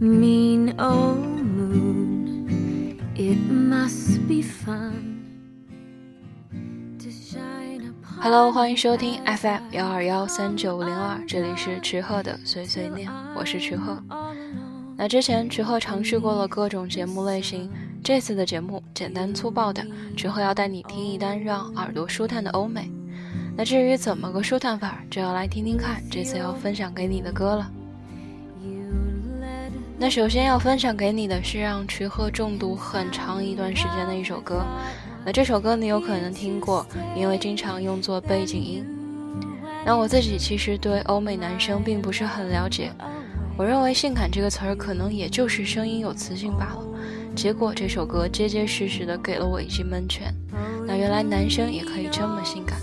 mean old moon. It must be fun. Hello，欢迎收听 FM 幺二幺三九五零二，这里是池鹤的碎碎念，我是池鹤。那之前池鹤尝试过了各种节目类型，这次的节目简单粗暴的，池鹤要带你听一单让耳朵舒坦的欧美。那至于怎么个舒坦法，就要来听听看这次要分享给你的歌了。那首先要分享给你的是让池鹤中毒很长一段时间的一首歌。那这首歌你有可能听过，因为经常用作背景音。那我自己其实对欧美男生并不是很了解。我认为“性感”这个词儿可能也就是声音有磁性罢了，结果这首歌结结实实的给了我一记闷拳。那原来男生也可以这么性感，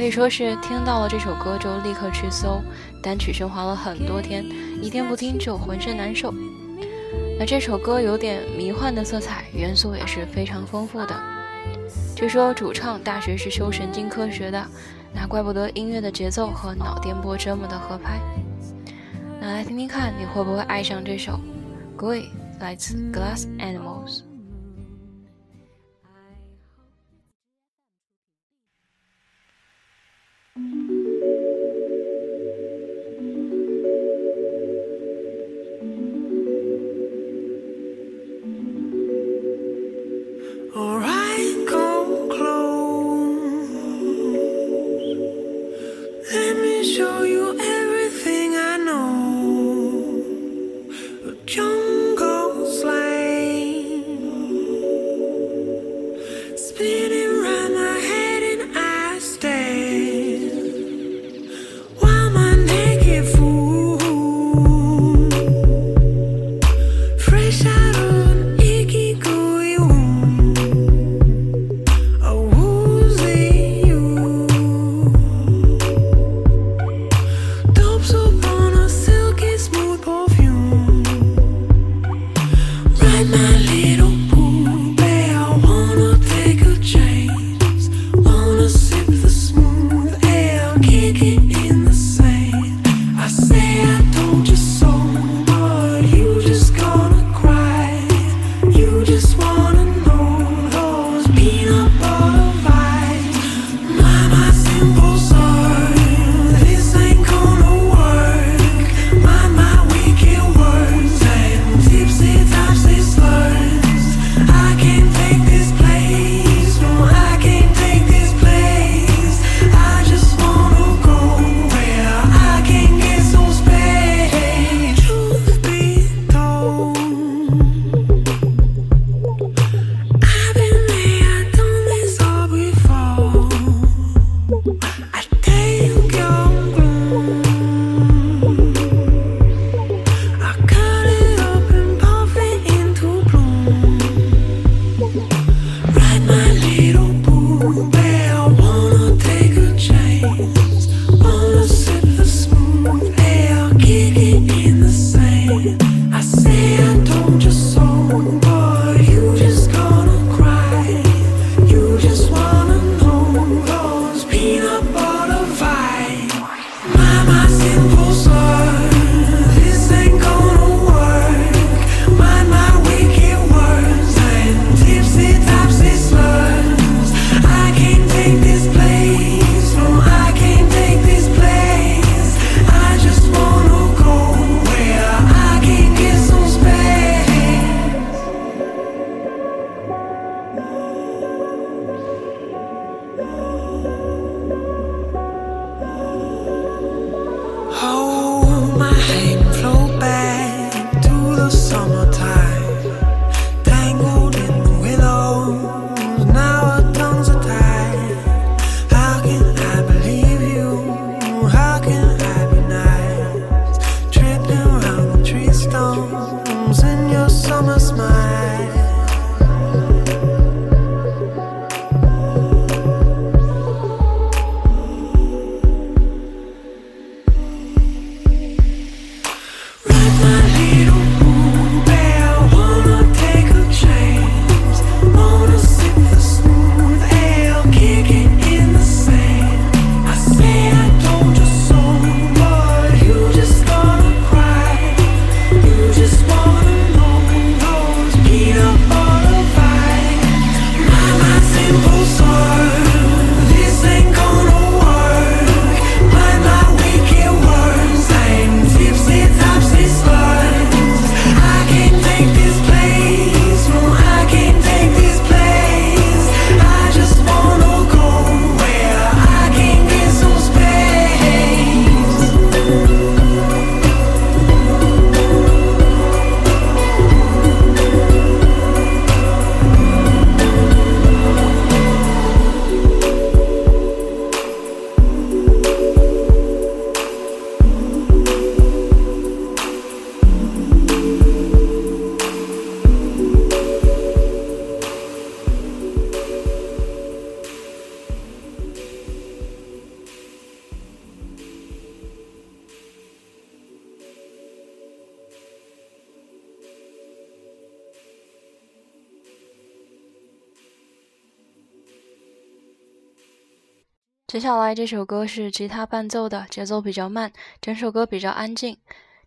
可以说是听到了这首歌就立刻去搜，单曲循环了很多天，一天不听就浑身难受。那这首歌有点迷幻的色彩，元素也是非常丰富的。据说主唱大学是修神经科学的，那怪不得音乐的节奏和脑电波这么的合拍。那来听听看，你会不会爱上这首《Grey》来自 Glass Animal。接下来这首歌是吉他伴奏的，节奏比较慢，整首歌比较安静。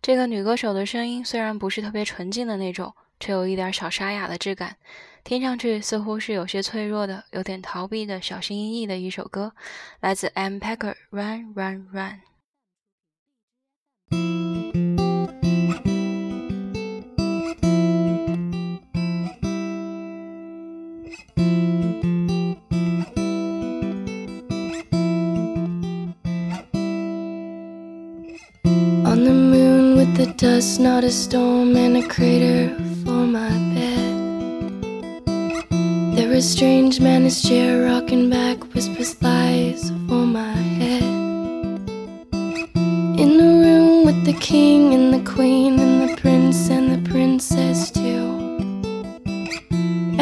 这个女歌手的声音虽然不是特别纯净的那种，却有一点小沙哑的质感，听上去似乎是有些脆弱的、有点逃避的小心翼翼的一首歌，来自 M Packer Run Run Run。the dust, not a storm, and a crater for my bed. There was strange man, his chair rocking back, whispers lies for my head. In the room with the king and the queen, and the prince and the princess too.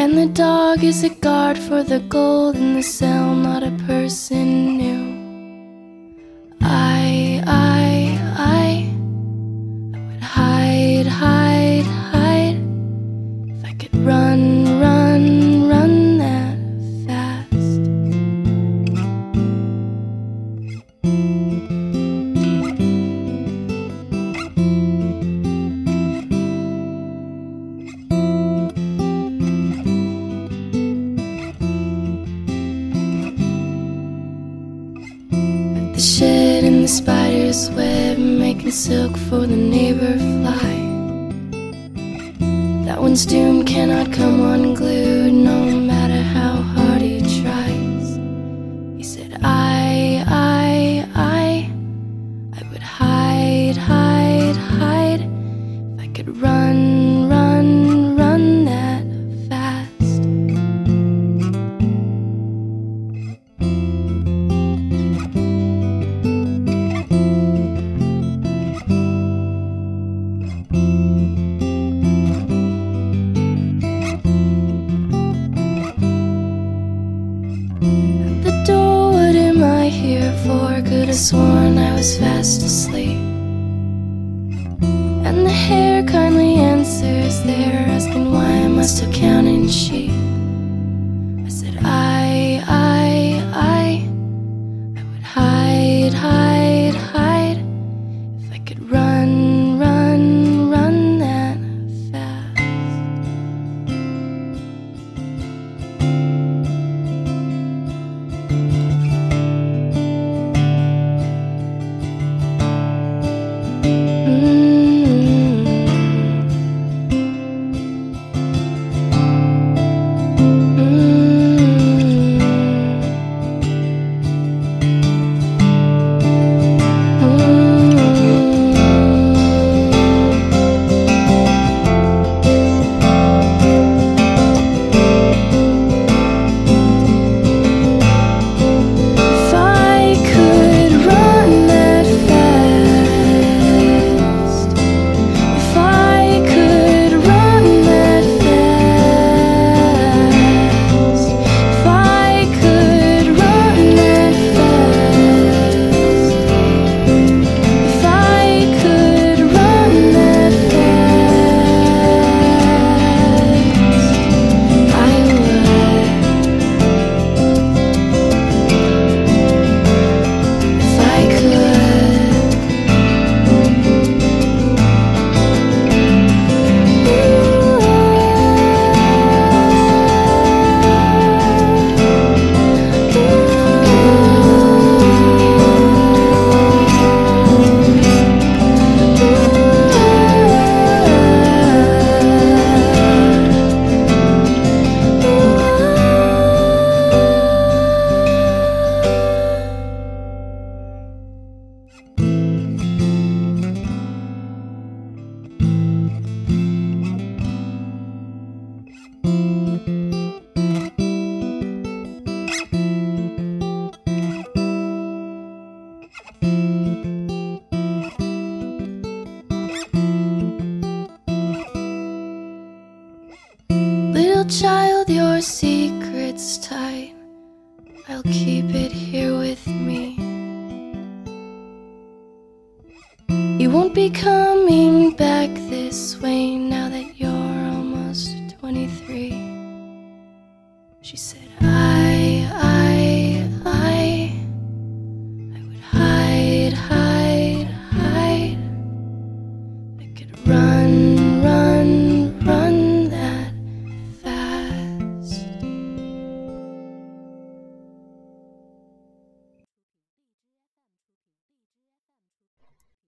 And the dog is a guard for the gold in the cell, not a person cannot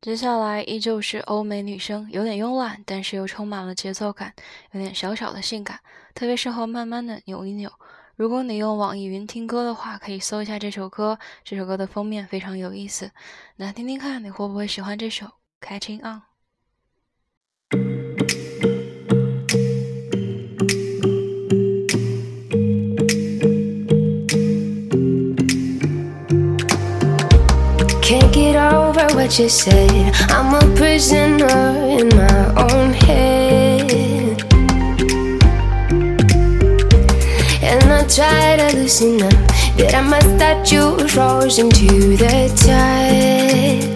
接下来依旧是欧美女生，有点慵懒，但是又充满了节奏感，有点小小的性感，特别适合慢慢的扭一扭。如果你用网易云听歌的话，可以搜一下这首歌，这首歌的封面非常有意思。那听听看，你会不会喜欢这首《Catching On》what you. I'm a prisoner in my own head. And I try to loosen up, but I must that you frozen to the touch.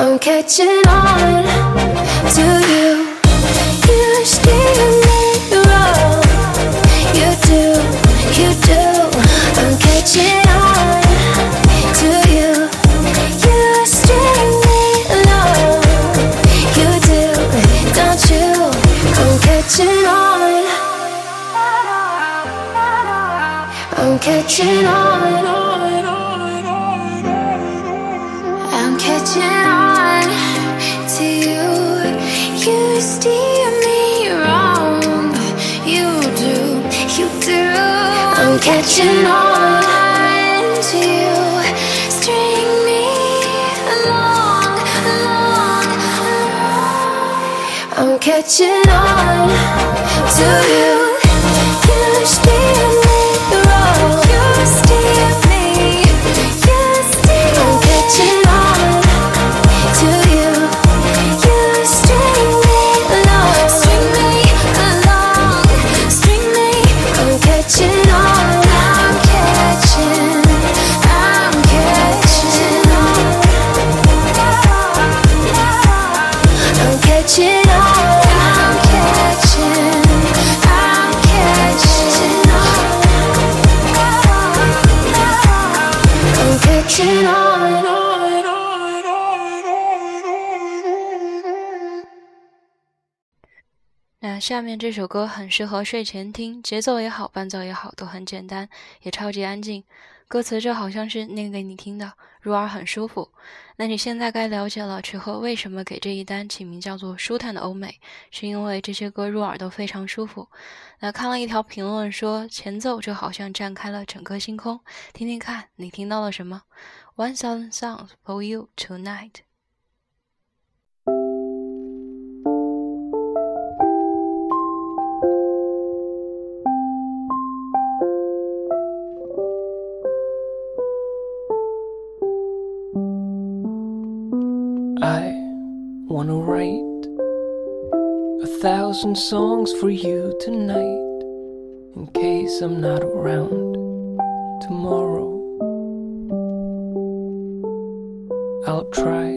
I'm catching on to you. You steer me wrong. You do, you do. I'm catching on to you. You string me along. You do, don't you? I'm catching on. I'm catching on. Catching on to you. String me along, along, along. I'm catching on to you. 下面这首歌很适合睡前听，节奏也好，伴奏也好，都很简单，也超级安静。歌词就好像是念给你听的，入耳很舒服。那你现在该了解了，池鹤为什么给这一单起名叫做“舒坦的欧美”，是因为这些歌入耳都非常舒服。那看了一条评论说，前奏就好像绽开了整个星空，听听看，你听到了什么？One thousand songs for you tonight。Thousand songs for you tonight in case I'm not around tomorrow. I'll try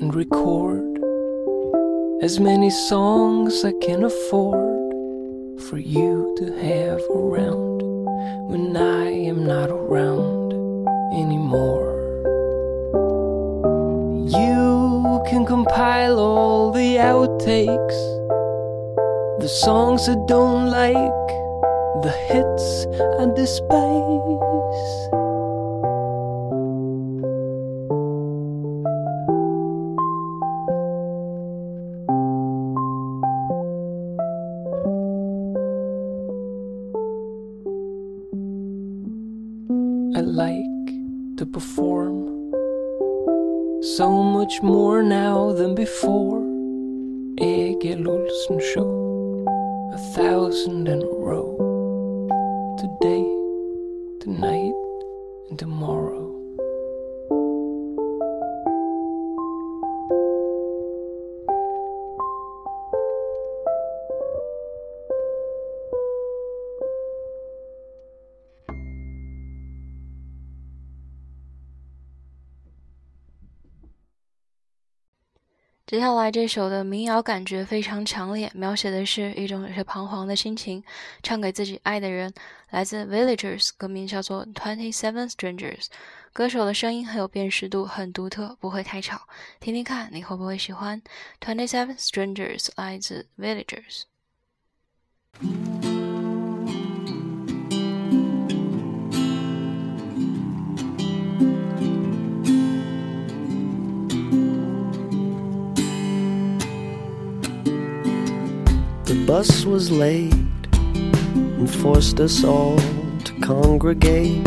and record as many songs I can afford for you to have around when I am not around anymore. You can compile all the outtakes, the songs I don't like, the hits I despise. I like to perform so much more now than before. Egil Olsen Show, thousand in a row. 这首的民谣感觉非常强烈，描写的是一种有些彷徨的心情，唱给自己爱的人。来自 Villagers，歌名叫做 Twenty Seven Strangers。歌手的声音很有辨识度，很独特，不会太吵。听听看，你会不会喜欢 Twenty Seven Strangers？来自 Villagers。Bus was late and forced us all to congregate.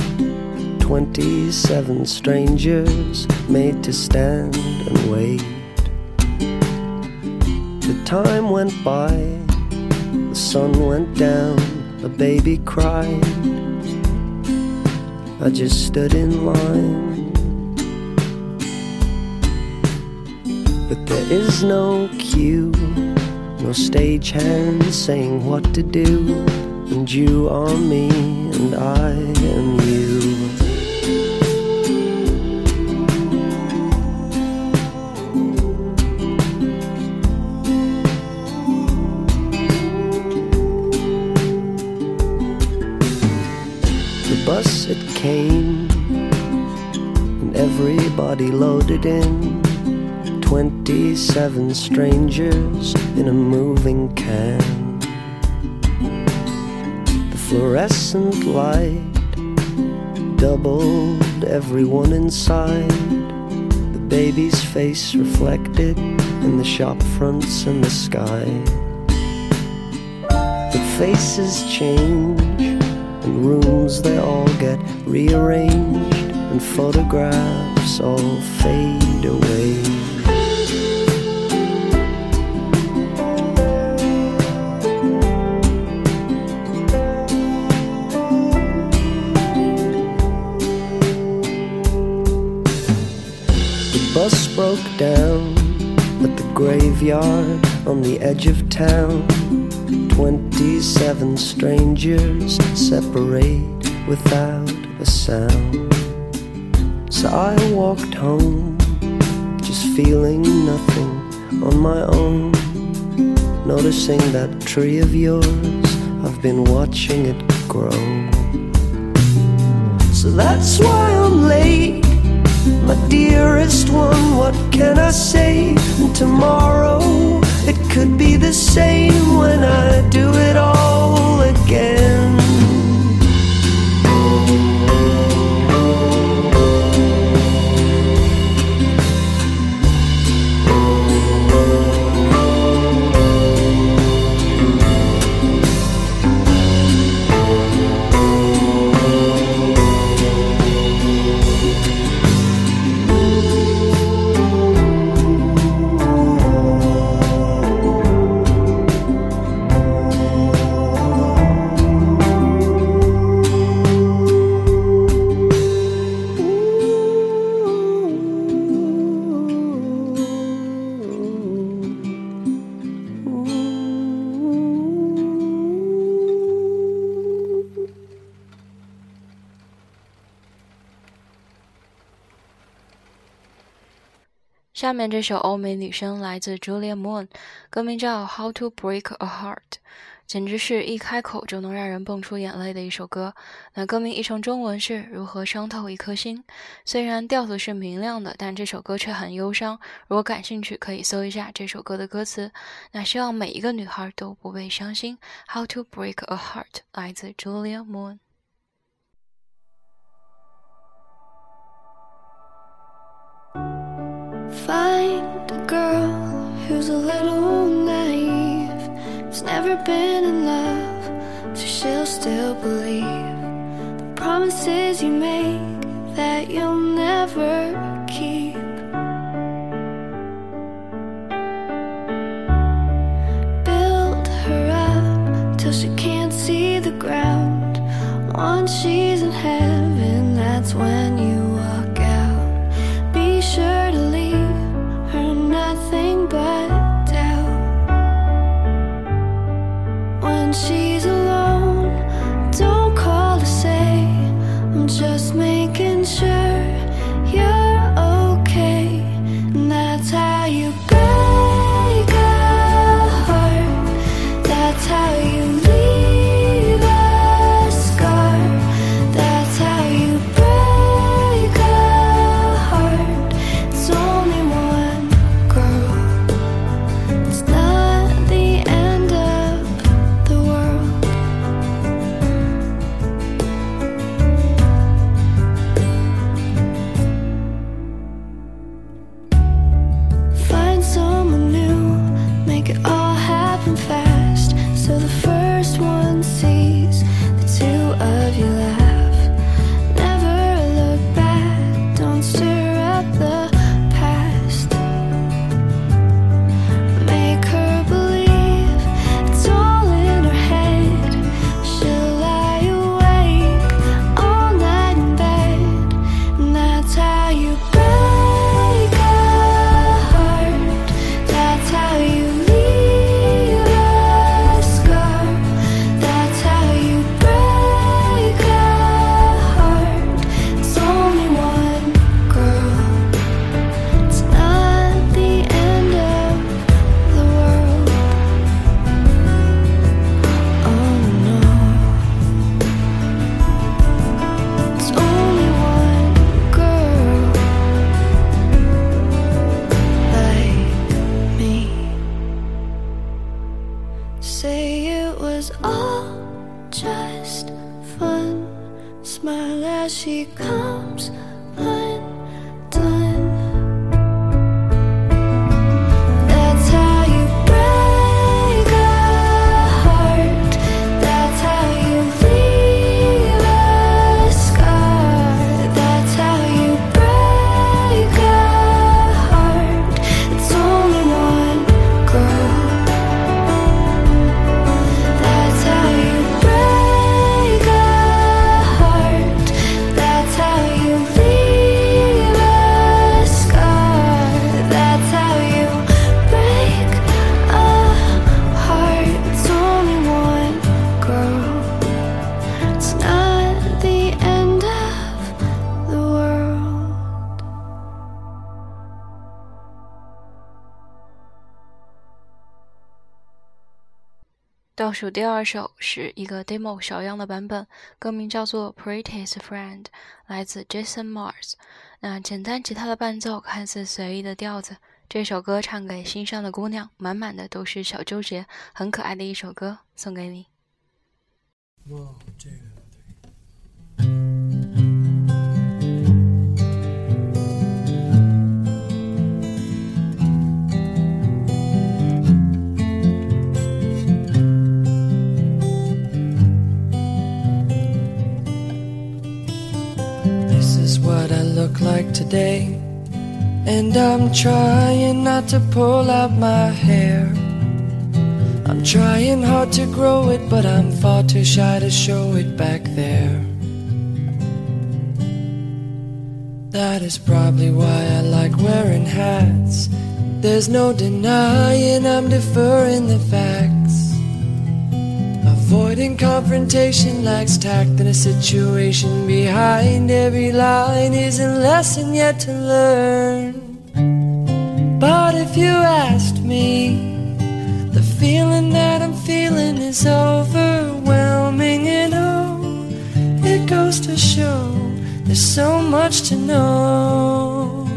Twenty-seven strangers made to stand and wait. The time went by, the sun went down, a baby cried. I just stood in line. But there is no queue no stagehand saying what to do. And you are me, and I am you. The bus it came, and everybody loaded in. 27 strangers in a moving can. The fluorescent light doubled everyone inside. The baby's face reflected in the shop fronts and the sky. The faces change, and rooms they all get rearranged, and photographs all fade away. Broke down at the graveyard on the edge of town. Twenty-seven strangers separate without a sound. So I walked home, just feeling nothing on my own. Noticing that tree of yours, I've been watching it grow. So that's why I'm late. My dearest one, what can I say? Tomorrow it could be the same when I do it all again. 下面这首欧美女声来自 Julia Moon，歌名叫《How to Break a Heart》，简直是一开口就能让人蹦出眼泪的一首歌。那歌名译成中文是如何伤透一颗心。虽然调子是明亮的，但这首歌却很忧伤。如果感兴趣，可以搜一下这首歌的歌词。那希望每一个女孩都不被伤心。《How to Break a Heart》来自 Julia Moon。Find a girl who's a little naive, who's never been in love, so she'll still believe the promises you make that you'll never keep. Build her up till she can't see the ground. Once she's When 数第二首是一个 demo 小样的版本，歌名叫做《Prettiest Friend》，来自 Jason Mars。那简单吉他的伴奏，看似随意的调子，这首歌唱给心上的姑娘，满满的都是小纠结，很可爱的一首歌，送给你。Look like today. And I'm trying not to pull out my hair. I'm trying hard to grow it, but I'm far too shy to show it back there. That is probably why I like wearing hats. There's no denying I'm deferring the facts. Avoiding confrontation lacks tact in a situation behind every line is a lesson yet to learn. But if you asked me, the feeling that I'm feeling is overwhelming, and oh, it goes to show there's so much to know.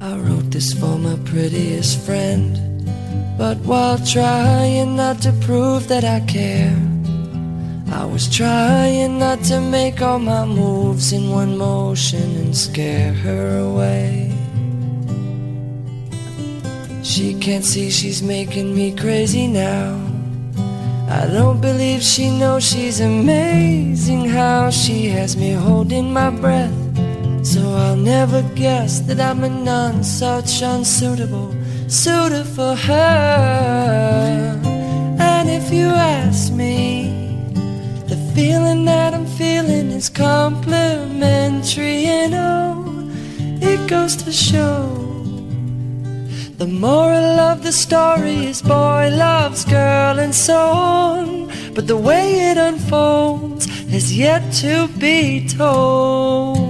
I wrote this for my prettiest friend, but while trying not to prove that I care. I was trying not to make all my moves in one motion and scare her away. She can't see she's making me crazy now. I don't believe she knows she's amazing how she has me holding my breath. So I'll never guess that I'm a none such unsuitable suitor for her. And if you ask me, the feeling that I'm feeling is complimentary, and oh, it goes to show. The moral of the story is boy loves girl and so on, but the way it unfolds is yet to be told.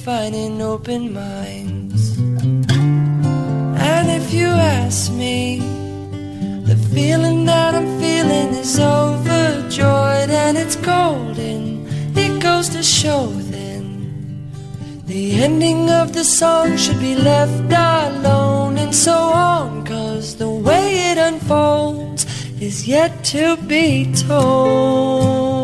Redefining open minds. And if you ask me, the feeling that I'm feeling is overjoyed and it's golden. It goes to show then the ending of the song should be left alone and so on. Cause the way it unfolds is yet to be told.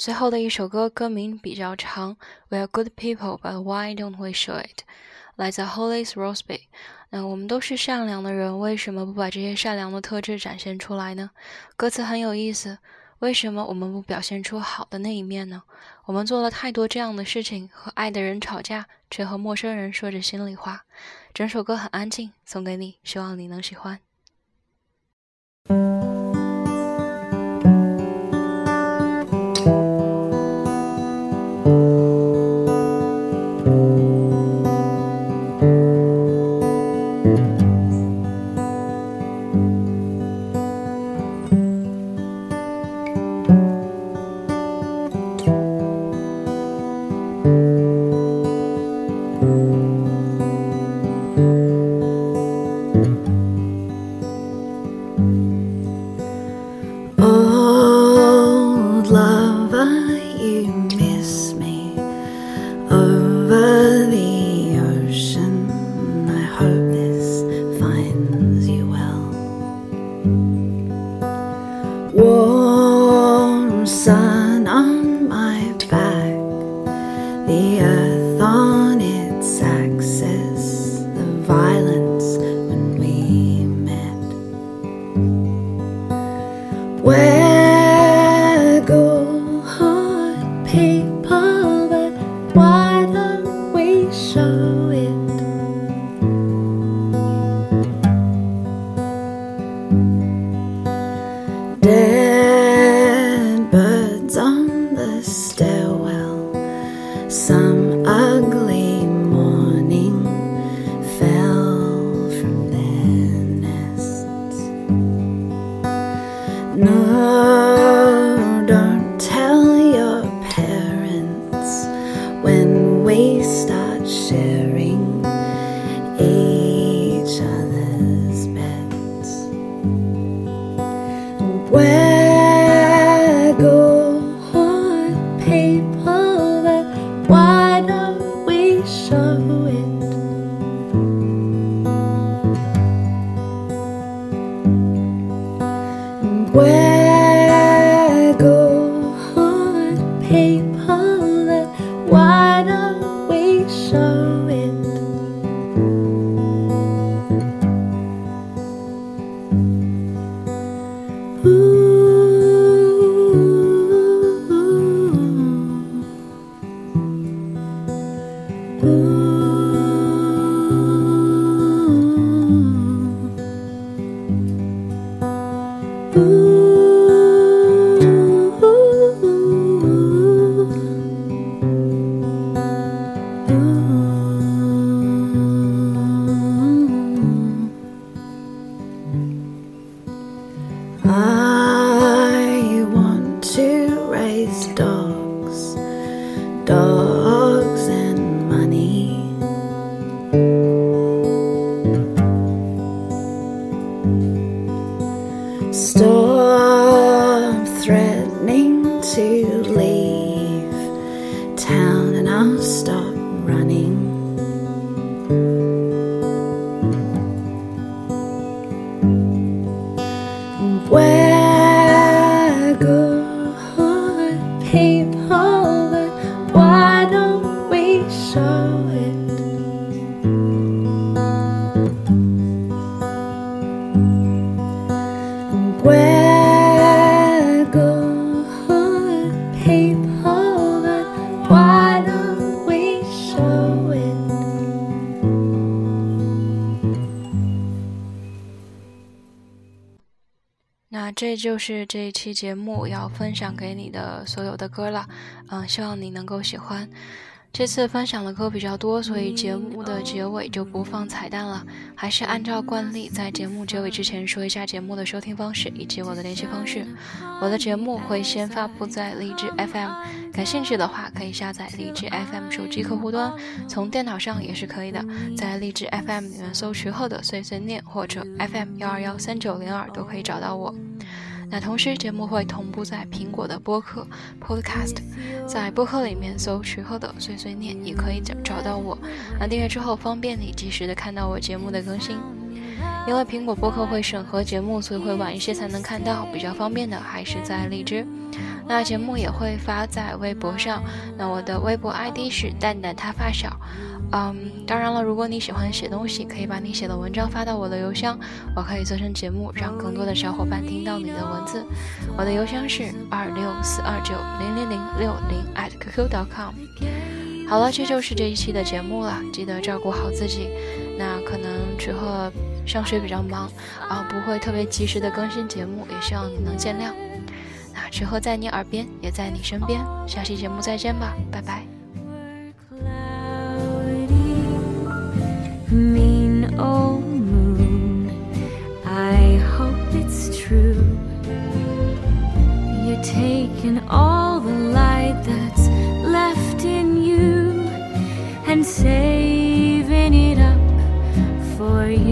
最后的一首歌，歌名比较长，We are good people, but why don't we show it？来自 Hollis Rosby。那我们都是善良的人，为什么不把这些善良的特质展现出来呢？歌词很有意思，为什么我们不表现出好的那一面呢？我们做了太多这样的事情，和爱的人吵架，却和陌生人说着心里话。整首歌很安静，送给你，希望你能喜欢。Ooh. 这就是这一期节目要分享给你的所有的歌了，嗯，希望你能够喜欢。这次分享的歌比较多，所以节目的结尾就不放彩蛋了，还是按照惯例，在节目结尾之前说一下节目的收听方式以及我的联系方式。我的节目会先发布在荔枝 FM，感兴趣的话可以下载荔枝 FM 手机客户端，从电脑上也是可以的，在荔枝 FM 里面搜“徐鹤的碎碎念”或者 FM 幺二幺三九零二都可以找到我。那同时，节目会同步在苹果的播客 Podcast，在播客里面搜“徐鹤的碎碎念”也可以找找到我。那订阅之后，方便你及时的看到我节目的更新。因为苹果播客会审核节目，所以会晚一些才能看到。比较方便的还是在荔枝。那节目也会发在微博上，那我的微博 ID 是蛋蛋他发小。嗯，当然了，如果你喜欢写东西，可以把你写的文章发到我的邮箱，我可以做成节目，让更多的小伙伴听到你的文字。我的邮箱是二六四二九零零零六零 at qq.com。好了，这就是这一期的节目了，记得照顾好自己。那可能之后上学比较忙啊，不会特别及时的更新节目，也希望你能见谅。那曲鹤在你耳边，也在你身边，下期节目再见吧，拜拜。mean old moon. I hope it's true. You're taking all the light that's left in you and saving it up for you.